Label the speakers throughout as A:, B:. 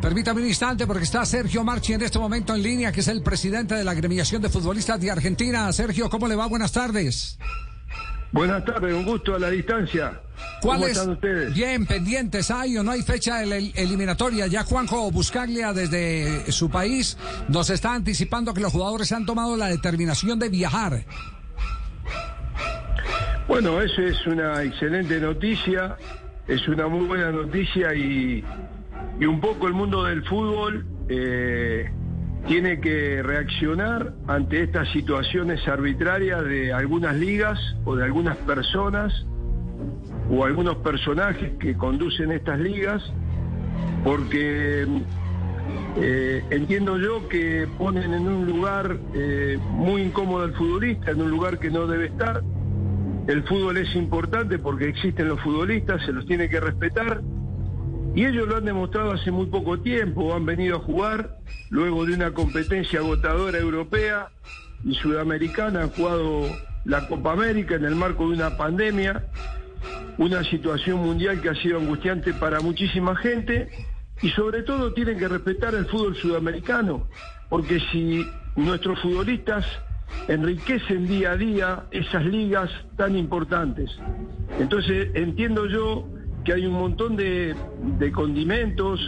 A: Permítame un instante porque está Sergio Marchi en este momento en línea, que es el presidente de la agremiación de futbolistas de Argentina. Sergio, ¿cómo le va? Buenas tardes.
B: Buenas tardes, un gusto a la distancia.
A: ¿Cuál
B: ¿Cómo
A: es?
B: están ustedes?
A: Bien, pendientes, hay o no hay fecha el- eliminatoria. Ya Juanjo Buscaglia desde su país nos está anticipando que los jugadores han tomado la determinación de viajar.
B: Bueno, eso es una excelente noticia, es una muy buena noticia y, y un poco el mundo del fútbol eh, tiene que reaccionar ante estas situaciones arbitrarias de algunas ligas o de algunas personas o algunos personajes que conducen estas ligas, porque eh, entiendo yo que ponen en un lugar eh, muy incómodo al futbolista, en un lugar que no debe estar. El fútbol es importante porque existen los futbolistas, se los tiene que respetar. Y ellos lo han demostrado hace muy poco tiempo, han venido a jugar luego de una competencia agotadora europea y sudamericana, han jugado la Copa América en el marco de una pandemia, una situación mundial que ha sido angustiante para muchísima gente y sobre todo tienen que respetar el fútbol sudamericano, porque si nuestros futbolistas enriquecen día a día esas ligas tan importantes. Entonces entiendo yo que hay un montón de, condimentos,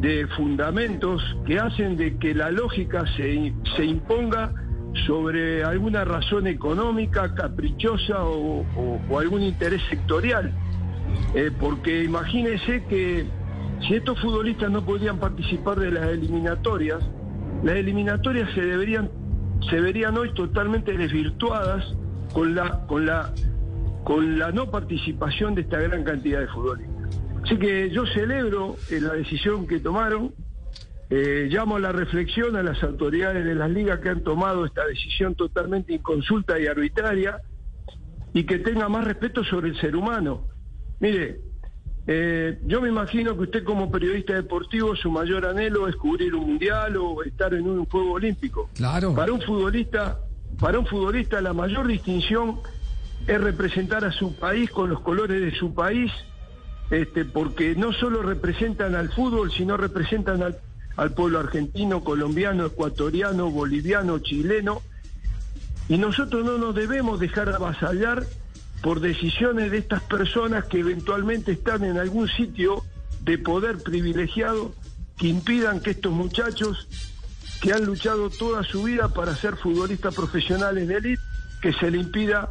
B: de fundamentos que hacen de que la lógica se, se imponga sobre alguna razón económica, caprichosa o algún interés sectorial. Eh, porque imagínense que si estos futbolistas no podían participar de las eliminatorias, las eliminatorias se deberían se verían hoy totalmente desvirtuadas con la con la con la no participación de esta gran cantidad de futbolistas. Así que yo celebro eh, la decisión que tomaron, eh, llamo a la reflexión a las autoridades de las ligas que han tomado esta decisión totalmente inconsulta y arbitraria y que tenga más respeto sobre el ser humano. Mire, eh, yo me imagino que usted como periodista deportivo su mayor anhelo es cubrir un mundial o estar en un juego olímpico.
A: Claro.
B: Para un futbolista, para un futbolista la mayor distinción es representar a su país con los colores de su país, este, porque no solo representan al fútbol, sino representan al, pueblo argentino, colombiano, ecuatoriano, boliviano, chileno. Y nosotros no nos debemos dejar avasallar por decisiones de estas personas que eventualmente están en algún sitio de poder privilegiado que impidan que estos muchachos que han luchado toda su vida para ser futbolistas profesionales de élite, que se le impida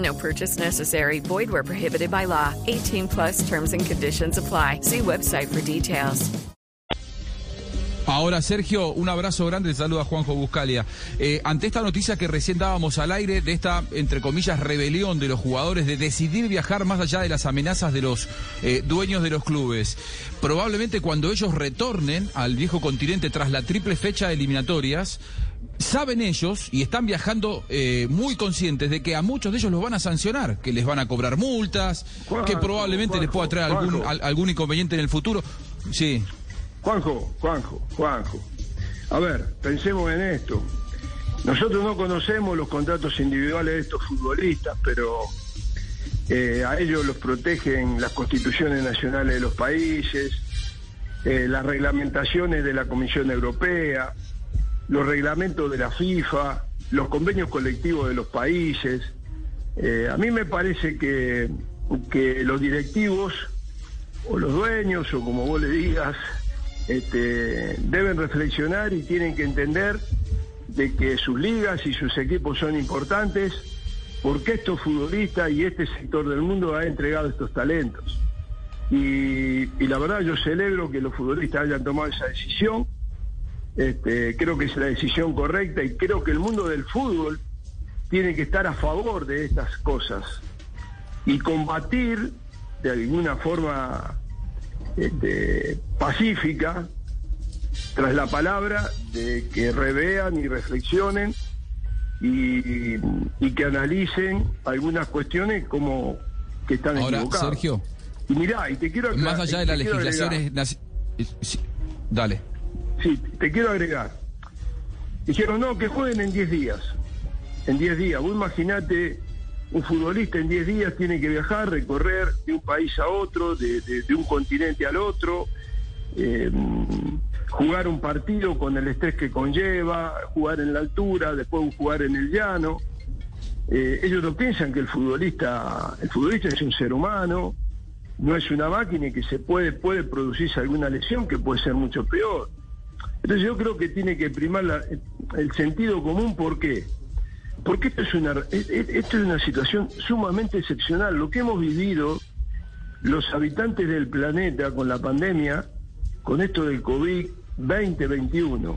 C: No purchase necessary. Void where prohibited by law. 18 plus terms and conditions apply. See website for details.
D: Ahora, Sergio, un abrazo grande, te saluda Juanjo Buscalia. Eh, ante esta noticia que recién dábamos al aire de esta, entre comillas, rebelión de los jugadores de decidir viajar más allá de las amenazas de los eh, dueños de los clubes, probablemente cuando ellos retornen al viejo continente tras la triple fecha de eliminatorias, saben ellos y están viajando eh, muy conscientes de que a muchos de ellos los van a sancionar, que les van a cobrar multas, que
B: Juanjo,
D: probablemente les pueda traer algún, al- algún inconveniente en el futuro. Sí.
B: Juanjo, Juanjo, Juanjo. A ver, pensemos en esto. Nosotros no conocemos los contratos individuales de estos futbolistas, pero eh, a ellos los protegen las constituciones nacionales de los países, eh, las reglamentaciones de la Comisión Europea, los reglamentos de la FIFA, los convenios colectivos de los países. Eh, a mí me parece que, que los directivos o los dueños o como vos le digas, este, deben reflexionar y tienen que entender de que sus ligas y sus equipos son importantes porque estos futbolistas y este sector del mundo ha entregado estos talentos. Y, y la verdad yo celebro que los futbolistas hayan tomado esa decisión. Este, creo que es la decisión correcta y creo que el mundo del fútbol tiene que estar a favor de estas cosas y combatir de alguna forma este, pacífica tras la palabra de que revean y reflexionen y, y que analicen algunas cuestiones como que están
D: Ahora,
B: equivocadas.
D: Sergio.
B: Y mirá, y te quiero aclarar-
D: Más allá de las legislaciones... Dale.
B: Sí, te quiero agregar. Dijeron, no, que jueguen en 10 días. En 10 días. Vos imaginate, un futbolista en 10 días tiene que viajar, recorrer de un país a otro, de, un continente al otro, eh, jugar un partido con el estrés que conlleva, jugar en la altura, después jugar en el llano. Eh, ellos no piensan que el futbolista, el futbolista es un ser humano, no es una máquina y que se puede, puede producirse alguna lesión que puede ser mucho peor. Entonces yo creo que tiene que primar el sentido común, ¿por qué? Porque esto es, una, e- e- esto es una situación sumamente excepcional. Lo que hemos vivido los habitantes del planeta con la pandemia, con esto del COVID-2021,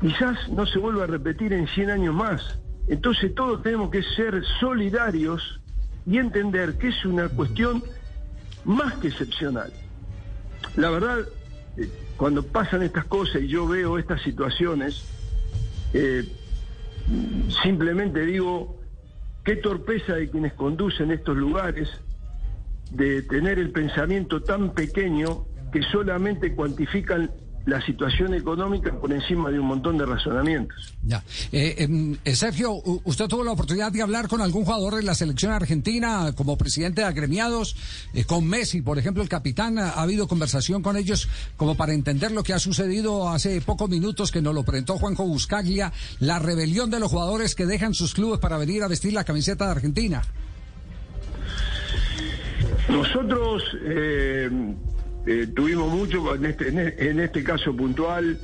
B: quizás no se vuelva a repetir en 100 años más. Entonces todos tenemos que ser solidarios y entender que es una cuestión más que excepcional. La verdad, cuando pasan estas cosas y yo veo estas situaciones, eh, simplemente digo, qué torpeza de quienes conducen estos lugares de tener el pensamiento tan pequeño que solamente cuantifican la situación económica por encima de un montón de razonamientos.
A: Ya. Eh, em, eh, Sergio, ¿usted tuvo la oportunidad de hablar con algún jugador de la selección argentina como presidente de agremiados? Eh, con Messi, por ejemplo, el capitán, ¿ha habido conversación con ellos como para entender lo que ha sucedido hace pocos minutos que nos lo presentó Juanjo Buscaglia, la rebelión de los jugadores que dejan sus clubes para venir a vestir la camiseta de Argentina?
B: Nosotros eh, tuvimos mucho, en este, e- en este caso puntual,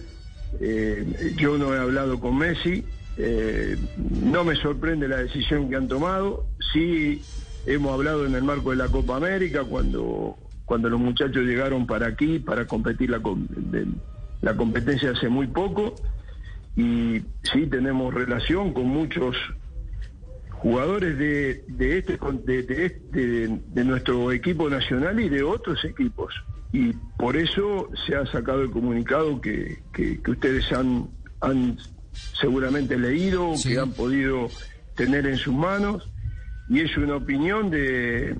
B: eh, yo no he hablado con Messi, eh, no me sorprende la decisión que han tomado, sí hemos hablado en el marco de la Copa América cuando, cuando los muchachos llegaron para aquí para competir la, la competencia hace muy poco. Y sí tenemos relación con muchos jugadores de, de este de este de nuestro equipo nacional y de otros equipos y por eso se ha sacado el comunicado que, que- que ustedes han, han seguramente leído que han podido tener en sus manos. Y es una opinión de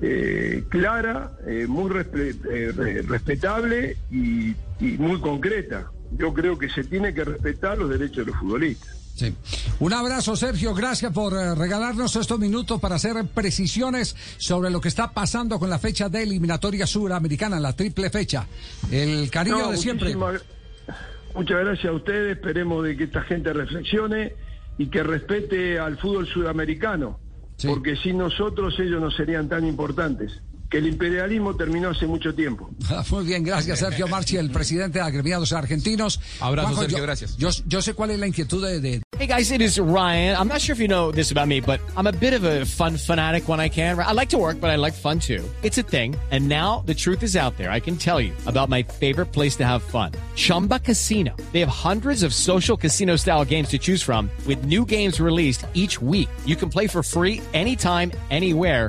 B: eh, clara eh, muy respe- eh, re- respetable y, y muy concreta. Yo creo que se tiene que respetar los derechos de los futbolistas
A: Sí. Un abrazo, Sergio. Gracias por eh, regalarnos estos minutos para hacer precisiones sobre lo que está pasando con la fecha de eliminatoria suramericana, la triple fecha. El cariño
B: No,
A: de siempre.
B: Muchas gracias a ustedes. Esperemos de que esta gente reflexione y que respete al fútbol sudamericano. Porque sin nosotros ellos no serían tan importantes. Que el imperialismo terminó hace mucho tiempo.
A: Muy bien, gracias, Sergio Marchi, el presidente de agremiados argentinos.
D: Abrazo, Sergio,
A: yo,
D: gracias.
A: Yo, yo sé cuál es la inquietud de, de-
E: Hey guys, it is Ryan. I'm not sure if you know this about me, but I'm a bit of a fun fanatic when I can. I like to work, but I like fun too. It's a thing. And now the truth is out there. I can tell you about my favorite place to have fun. Chumba Casino. They have hundreds of social casino style games to choose from with new games released each week. You can play for free anytime, anywhere.